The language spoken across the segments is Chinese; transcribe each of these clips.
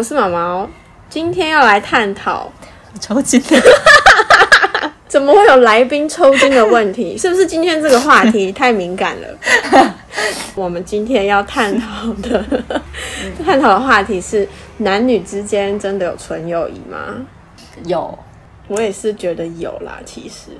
我是毛毛，今天要来探讨抽筋。怎么会有来宾抽筋的问题？是不是今天这个话题太敏感了？我们今天要探讨的探讨的话题是：男女之间真的有纯友谊吗？有，我也是觉得有啦。其实，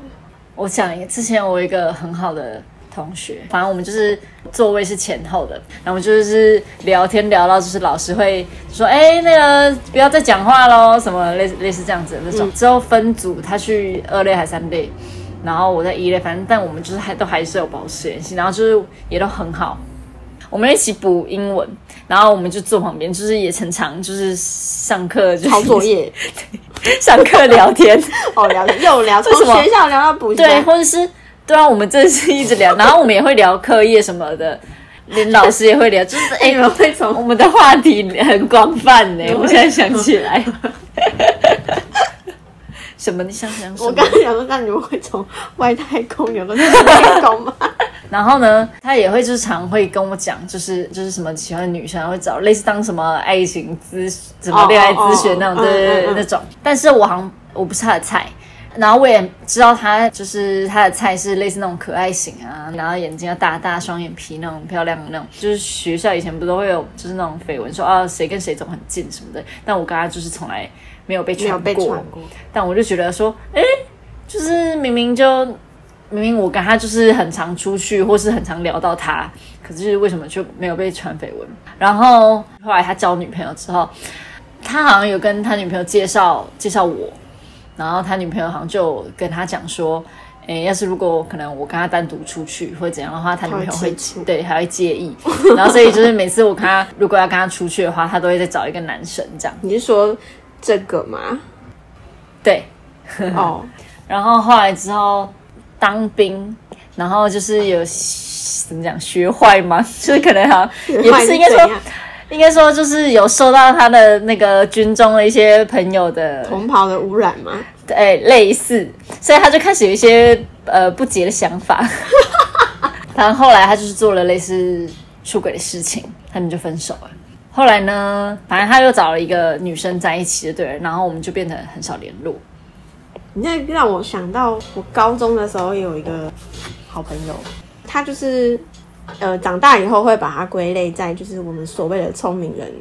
我想之前我有一个很好的。同学，反正我们就是座位是前后的，然后就是聊天聊到，就是老师会说：“哎、欸，那个不要再讲话喽，什么类似类似这样子的那种。嗯”之后分组，他去二类还是三类，然后我在一类，反正但我们就是还都还是有保持联系，然后就是也都很好。我们一起补英文，然后我们就坐旁边，就是也常常就是上课就抄作业，上课聊天。哦，聊天又聊，从学校聊到补习对，或者是。对啊，我们真的是一直聊，然后我们也会聊课业什么的，连老师也会聊，就是哎，为什么我们的话题很广泛呢？我现在想起来，什么？你想想什么？我刚刚想说，那你们会从外太空有个内太空吗？然后呢，他也会就是常会跟我讲，就是就是什么喜欢的女生会找类似当什么爱情咨什么恋爱咨询那种，对对对，那种。但是我好像我不是他的菜。然后我也知道他就是他的菜是类似那种可爱型啊，然后眼睛要大大，双眼皮那种漂亮的那种。就是学校以前不都会有就是那种绯闻说啊谁跟谁走很近什么的，但我跟他就是从来没有被传过。过。但我就觉得说，哎，就是明明就明明我跟他就是很常出去，或是很常聊到他，可是为什么就没有被传绯闻？然后后来他交女朋友之后，他好像有跟他女朋友介绍介绍我。然后他女朋友好像就跟他讲说，诶，要是如果可能我跟他单独出去或者怎样的话，他女朋友会对还会介意。然后所以就是每次我跟他如果要跟他出去的话，他都会再找一个男生这样。你是说这个吗？对，哦。然后后来之后当兵，然后就是有怎么讲学坏吗？就是可能哈，也不是应该说。应该说，就是有受到他的那个军中的一些朋友的同袍的污染吗？对，类似，所以他就开始有一些呃不洁的想法。但后来他就是做了类似出轨的事情，他们就分手了。后来呢，反正他又找了一个女生在一起的，对，然后我们就变得很少联络。你这让我想到，我高中的时候有一个好朋友，他就是。呃，长大以后会把它归类在就是我们所谓的聪明人，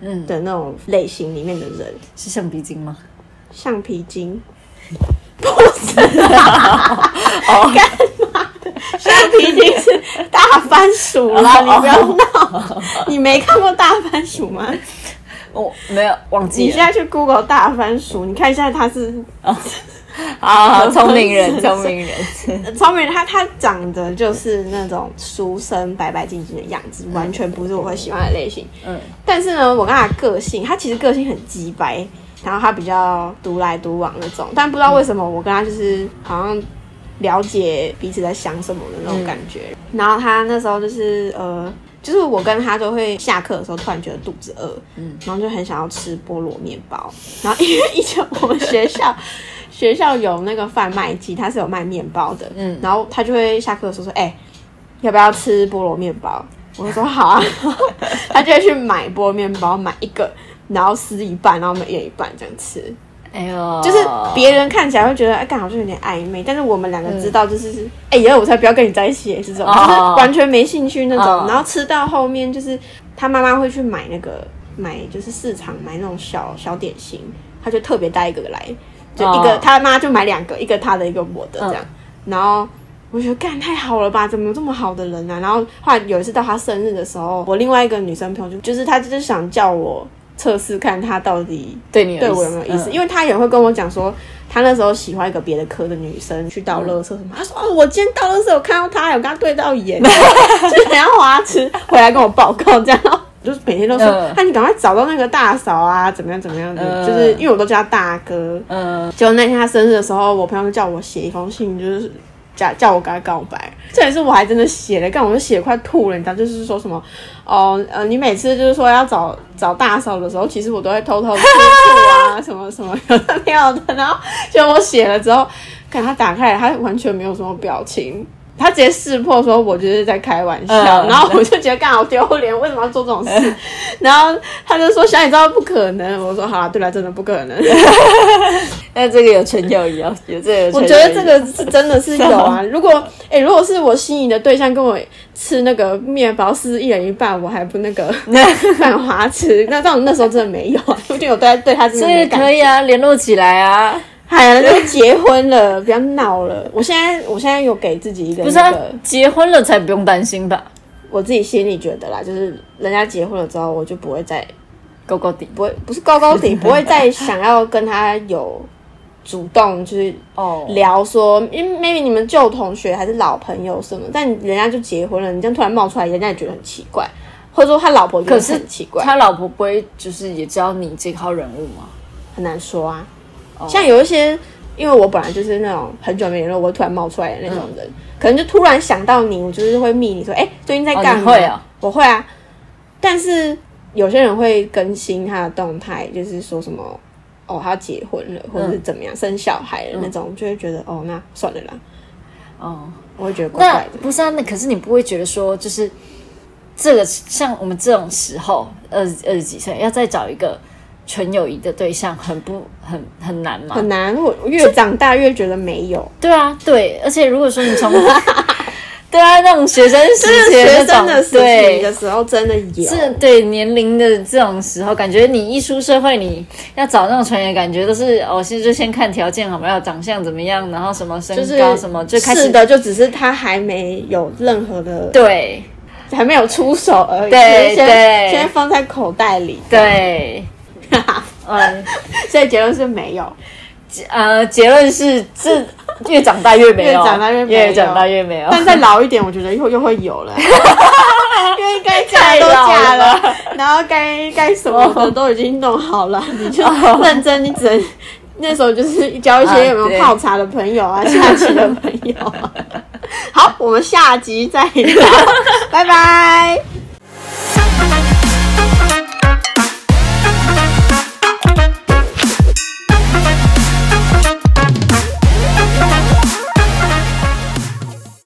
嗯的那种类型里面的人，嗯、是橡皮筋吗？橡皮筋？不是啊！哦，干嘛的？橡皮筋是大番薯啦！哦、你不要闹！哦、你没看过大番薯吗？我、哦、没有忘记。你现在去 Google 大番薯，你看一下它是。哦啊，聪明人，聪明人，聪明人，他他长得就是那种书生白白净净的样子，嗯、完全不是我会喜欢的类型。嗯，但是呢，我跟他个性，他其实个性很鸡白，然后他比较独来独往那种，但不知道为什么我跟他就是好像了解彼此在想什么的那种感觉。嗯、然后他那时候就是呃，就是我跟他都会下课的时候突然觉得肚子饿，嗯，然后就很想要吃菠萝面包，然后因为以前我们学校。学校有那个贩卖机，他是有卖面包的。嗯，然后他就会下课的时候说：“哎、欸，要不要吃菠萝面包？”我就说：“好啊。” 他就会去买菠萝面包，买一个，然后撕一半，然后每人一半这样吃。哎呦，就是别人看起来会觉得哎，刚好像有点暧昧，但是我们两个知道，就是哎呀，我才不要跟你在一起，这种就是完全没兴趣那种。然后吃到后面，就是他妈妈会去买那个买，就是市场买那种小小点心，他就特别带一个来。就一个、oh. 他妈就买两个，一个他的，一个我的这样。嗯、然后我觉得干太好了吧，怎么有这么好的人啊？然后后来有一次到他生日的时候，我另外一个女生朋友就就是他就是想叫我测试看他到底对你对我有没有意思，嗯、因为他也会跟我讲说，他那时候喜欢一个别的科的女生去倒垃圾什么。嗯、他说哦，我今天倒垃圾，我看到他，有跟他对到眼，就是很像花痴，回来跟我报告这样。就是每天都说，那、呃、你赶快找到那个大嫂啊，怎么样怎么样的？呃、就是因为我都叫他大哥。嗯、呃，就那天他生日的时候，我朋友叫我写一封信，就是叫叫我跟他告白。这也是我还真的写了，干我就写快吐了，你知道？就是说什么哦呃，你每次就是说要找找大嫂的时候，其实我都会偷偷吃醋啊，什么什么有的没有的。然后就我写了之后，看他打开来，他完全没有什么表情。他直接识破说我就是在开玩笑，嗯、然后我就觉得刚好丢脸，为什么要做这种事？嗯、然后他就说小野知道不可能，我说好了，对了，真的不可能。那这个有纯友谊哦，有这个。我觉得这个是真的是有啊。如果哎、欸，如果是我心仪的对象跟我吃那个面包是一人一半，我还不那个犯花痴，那到那时候真的没有啊，毕竟我对对他真的没感觉。可以啊，联络起来啊。哎呀，都结婚了，不要闹了。我现在，我现在有给自己一个、那个，不是啊，结婚了才不用担心吧？我自己心里觉得啦，就是人家结婚了之后，我就不会再高高底，不会，不是高高底，不会再想要跟他有主动，就是哦聊说，因为 maybe 你们旧同学还是老朋友什么，但人家就结婚了，你这样突然冒出来，人家也觉得很奇怪，或者说他老婆可是很奇怪，他老婆不会就是也知道你这号人物吗？很难说啊。像有一些，因为我本来就是那种很久没联络，我突然冒出来的那种人，嗯、可能就突然想到你，我就是会密你说，哎、欸，最近在干嘛？哦、会啊，我会啊。但是有些人会更新他的动态，就是说什么，哦，他结婚了，或者是怎么样，嗯、生小孩了那种，嗯、就会觉得，哦，那算了啦。哦，我会觉得怪怪的。不是啊，那可是你不会觉得说，就是这个像我们这种时候，二二十几岁，要再找一个。纯友谊的对象很不很很难吗？很难，我越长大越觉得没有。对啊，对，而且如果说你从 对啊那种学生时期的那种对的时候，真的有是对年龄的这种时候，感觉你一出社会，你要找那种纯友，感觉都是哦，先就先看条件好不好，长相怎么样，然后什么身高什么，就开始的就只是他还没有任何的对，还没有出手而已，对对，先放在口袋里，对。嗯，所以结论是没有。呃，结论是这越长大越没有，越长大越没有，越长大越没有。但再老一点，我觉得以后又会有了。因为该嫁都嫁了，然后该该什么的都已经弄好了，你就认真，你只能那时候就是交一些有没有泡茶的朋友啊，下棋的朋友。好，我们下集再聊，拜拜。